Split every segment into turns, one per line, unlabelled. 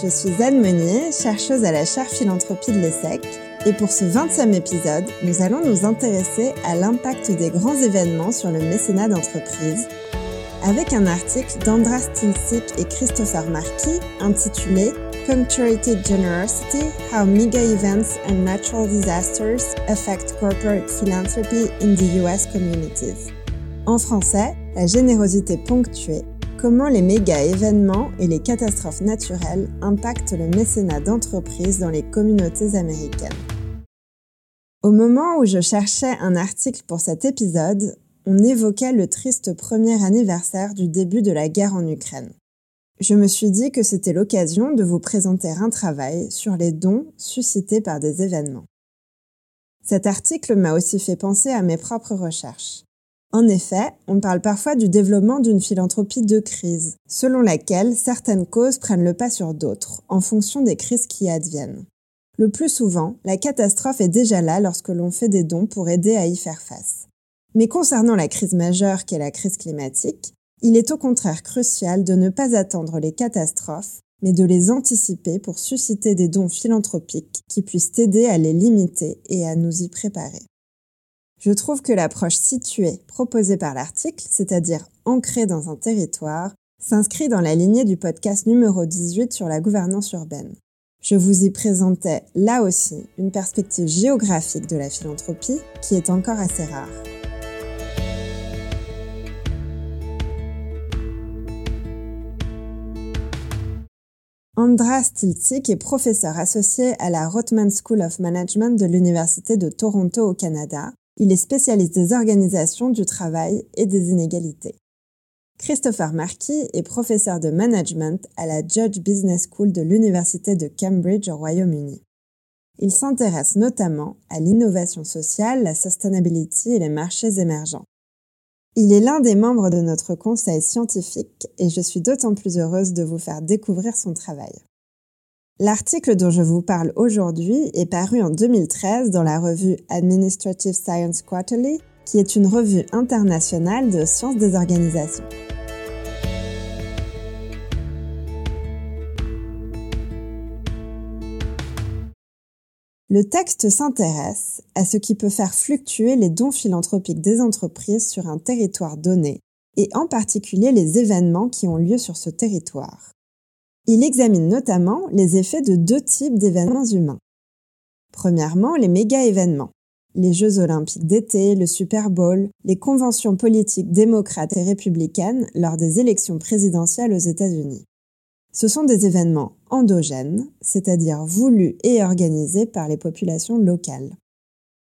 Je suis Anne Meunier, chercheuse à la chaire philanthropie de l'ESSEC, et pour ce 20e épisode, nous allons nous intéresser à l'impact des grands événements sur le mécénat d'entreprise, avec un article d'Andras Tilsik et Christopher Marquis intitulé Punctuated Generosity How Mega Events and Natural Disasters Affect Corporate Philanthropy in the US Communities. En français, la générosité ponctuée Comment les méga événements et les catastrophes naturelles impactent le mécénat d'entreprise dans les communautés américaines? Au moment où je cherchais un article pour cet épisode, on évoquait le triste premier anniversaire du début de la guerre en Ukraine. Je me suis dit que c'était l'occasion de vous présenter un travail sur les dons suscités par des événements. Cet article m'a aussi fait penser à mes propres recherches. En effet, on parle parfois du développement d'une philanthropie de crise, selon laquelle certaines causes prennent le pas sur d'autres, en fonction des crises qui adviennent. Le plus souvent, la catastrophe est déjà là lorsque l'on fait des dons pour aider à y faire face. Mais concernant la crise majeure qu'est la crise climatique, il est au contraire crucial de ne pas attendre les catastrophes, mais de les anticiper pour susciter des dons philanthropiques qui puissent aider à les limiter et à nous y préparer. Je trouve que l'approche située proposée par l'article, c'est-à-dire ancrée dans un territoire, s'inscrit dans la lignée du podcast numéro 18 sur la gouvernance urbaine. Je vous y présentais là aussi une perspective géographique de la philanthropie qui est encore assez rare. Andras Tiltzik est professeur associé à la Rotman School of Management de l'Université de Toronto au Canada il est spécialiste des organisations du travail et des inégalités. Christopher Marquis est professeur de management à la Judge Business School de l'Université de Cambridge au Royaume-Uni. Il s'intéresse notamment à l'innovation sociale, la sustainability et les marchés émergents. Il est l'un des membres de notre conseil scientifique et je suis d'autant plus heureuse de vous faire découvrir son travail. L'article dont je vous parle aujourd'hui est paru en 2013 dans la revue Administrative Science Quarterly, qui est une revue internationale de sciences des organisations. Le texte s'intéresse à ce qui peut faire fluctuer les dons philanthropiques des entreprises sur un territoire donné, et en particulier les événements qui ont lieu sur ce territoire. Il examine notamment les effets de deux types d'événements humains. Premièrement, les méga-événements. Les Jeux olympiques d'été, le Super Bowl, les conventions politiques démocrates et républicaines lors des élections présidentielles aux États-Unis. Ce sont des événements endogènes, c'est-à-dire voulus et organisés par les populations locales.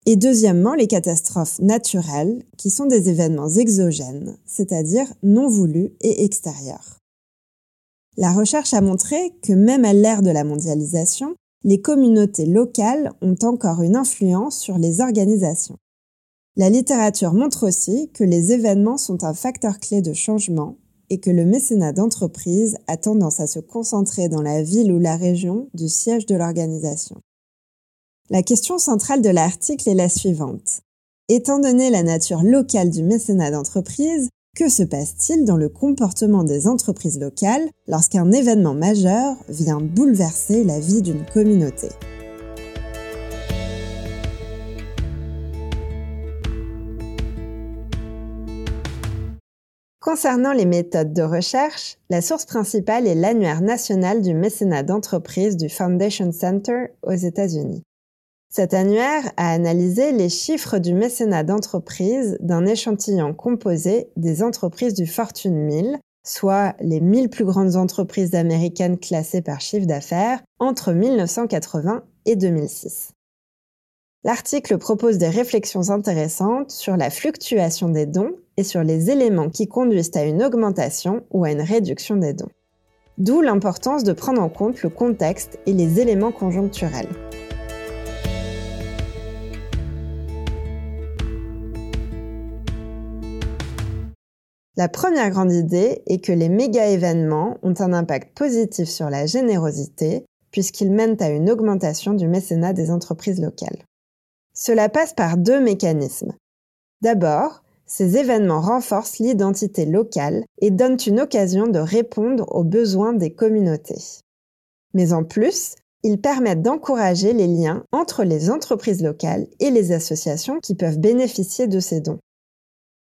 Et deuxièmement, les catastrophes naturelles, qui sont des événements exogènes, c'est-à-dire non voulus et extérieurs. La recherche a montré que même à l'ère de la mondialisation, les communautés locales ont encore une influence sur les organisations. La littérature montre aussi que les événements sont un facteur clé de changement et que le mécénat d'entreprise a tendance à se concentrer dans la ville ou la région du siège de l'organisation. La question centrale de l'article est la suivante. Étant donné la nature locale du mécénat d'entreprise, que se passe-t-il dans le comportement des entreprises locales lorsqu'un événement majeur vient bouleverser la vie d'une communauté? Concernant les méthodes de recherche, la source principale est l'annuaire national du mécénat d'entreprise du Foundation Center aux États-Unis. Cet annuaire a analysé les chiffres du mécénat d'entreprise d'un échantillon composé des entreprises du Fortune 1000, soit les 1000 plus grandes entreprises américaines classées par chiffre d'affaires, entre 1980 et 2006. L'article propose des réflexions intéressantes sur la fluctuation des dons et sur les éléments qui conduisent à une augmentation ou à une réduction des dons. D'où l'importance de prendre en compte le contexte et les éléments conjoncturels. La première grande idée est que les méga-événements ont un impact positif sur la générosité puisqu'ils mènent à une augmentation du mécénat des entreprises locales. Cela passe par deux mécanismes. D'abord, ces événements renforcent l'identité locale et donnent une occasion de répondre aux besoins des communautés. Mais en plus, ils permettent d'encourager les liens entre les entreprises locales et les associations qui peuvent bénéficier de ces dons.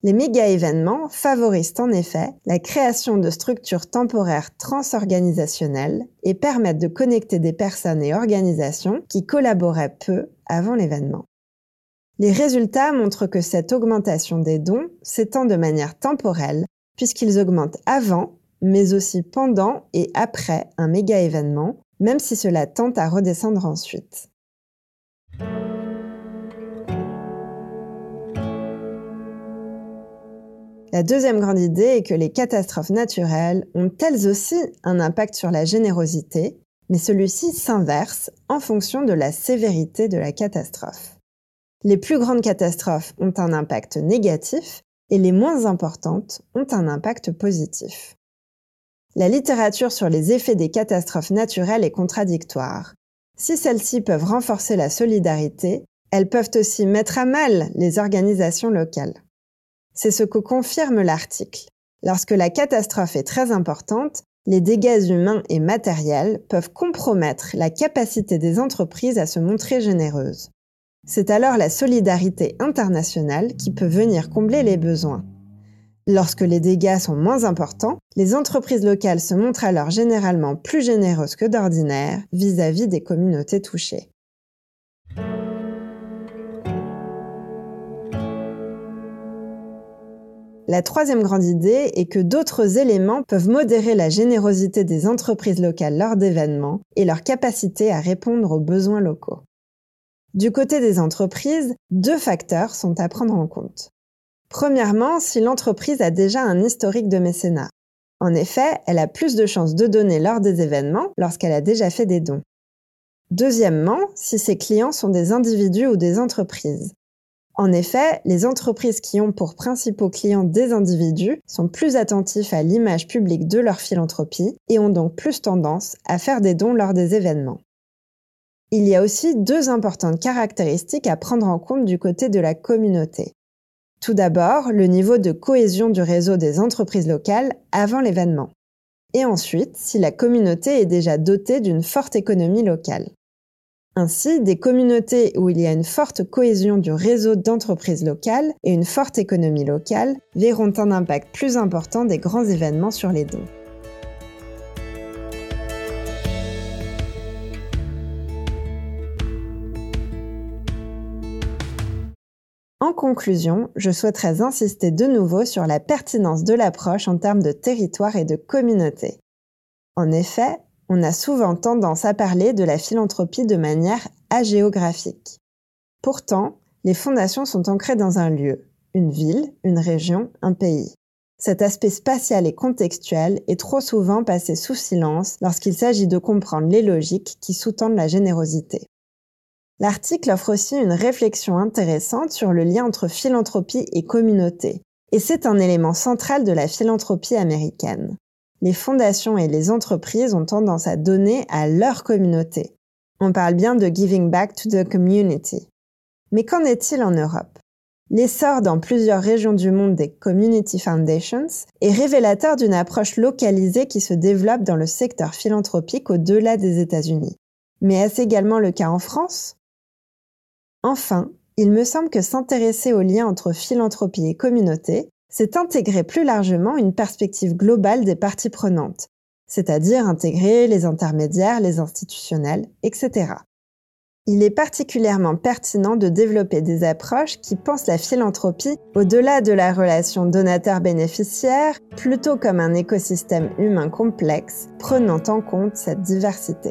Les méga-événements favorisent en effet la création de structures temporaires transorganisationnelles et permettent de connecter des personnes et organisations qui collaboraient peu avant l'événement. Les résultats montrent que cette augmentation des dons s'étend de manière temporelle puisqu'ils augmentent avant, mais aussi pendant et après un méga-événement, même si cela tente à redescendre ensuite. La deuxième grande idée est que les catastrophes naturelles ont elles aussi un impact sur la générosité, mais celui-ci s'inverse en fonction de la sévérité de la catastrophe. Les plus grandes catastrophes ont un impact négatif et les moins importantes ont un impact positif. La littérature sur les effets des catastrophes naturelles est contradictoire. Si celles-ci peuvent renforcer la solidarité, elles peuvent aussi mettre à mal les organisations locales. C'est ce que confirme l'article. Lorsque la catastrophe est très importante, les dégâts humains et matériels peuvent compromettre la capacité des entreprises à se montrer généreuses. C'est alors la solidarité internationale qui peut venir combler les besoins. Lorsque les dégâts sont moins importants, les entreprises locales se montrent alors généralement plus généreuses que d'ordinaire vis-à-vis des communautés touchées. La troisième grande idée est que d'autres éléments peuvent modérer la générosité des entreprises locales lors d'événements et leur capacité à répondre aux besoins locaux. Du côté des entreprises, deux facteurs sont à prendre en compte. Premièrement, si l'entreprise a déjà un historique de mécénat. En effet, elle a plus de chances de donner lors des événements lorsqu'elle a déjà fait des dons. Deuxièmement, si ses clients sont des individus ou des entreprises. En effet, les entreprises qui ont pour principaux clients des individus sont plus attentifs à l'image publique de leur philanthropie et ont donc plus tendance à faire des dons lors des événements. Il y a aussi deux importantes caractéristiques à prendre en compte du côté de la communauté. Tout d'abord, le niveau de cohésion du réseau des entreprises locales avant l'événement. Et ensuite, si la communauté est déjà dotée d'une forte économie locale. Ainsi, des communautés où il y a une forte cohésion du réseau d'entreprises locales et une forte économie locale verront un impact plus important des grands événements sur les dons. En conclusion, je souhaiterais insister de nouveau sur la pertinence de l'approche en termes de territoire et de communauté. En effet, on a souvent tendance à parler de la philanthropie de manière agéographique. Pourtant, les fondations sont ancrées dans un lieu, une ville, une région, un pays. Cet aspect spatial et contextuel est trop souvent passé sous silence lorsqu'il s'agit de comprendre les logiques qui sous-tendent la générosité. L'article offre aussi une réflexion intéressante sur le lien entre philanthropie et communauté, et c'est un élément central de la philanthropie américaine les fondations et les entreprises ont tendance à donner à leur communauté. On parle bien de giving back to the community. Mais qu'en est-il en Europe? L'essor dans plusieurs régions du monde des Community Foundations est révélateur d'une approche localisée qui se développe dans le secteur philanthropique au-delà des États-Unis. Mais est-ce également le cas en France? Enfin, il me semble que s'intéresser au lien entre philanthropie et communauté c'est intégrer plus largement une perspective globale des parties prenantes, c'est-à-dire intégrer les intermédiaires, les institutionnels, etc. Il est particulièrement pertinent de développer des approches qui pensent la philanthropie au-delà de la relation donateur-bénéficiaire, plutôt comme un écosystème humain complexe, prenant en compte cette diversité.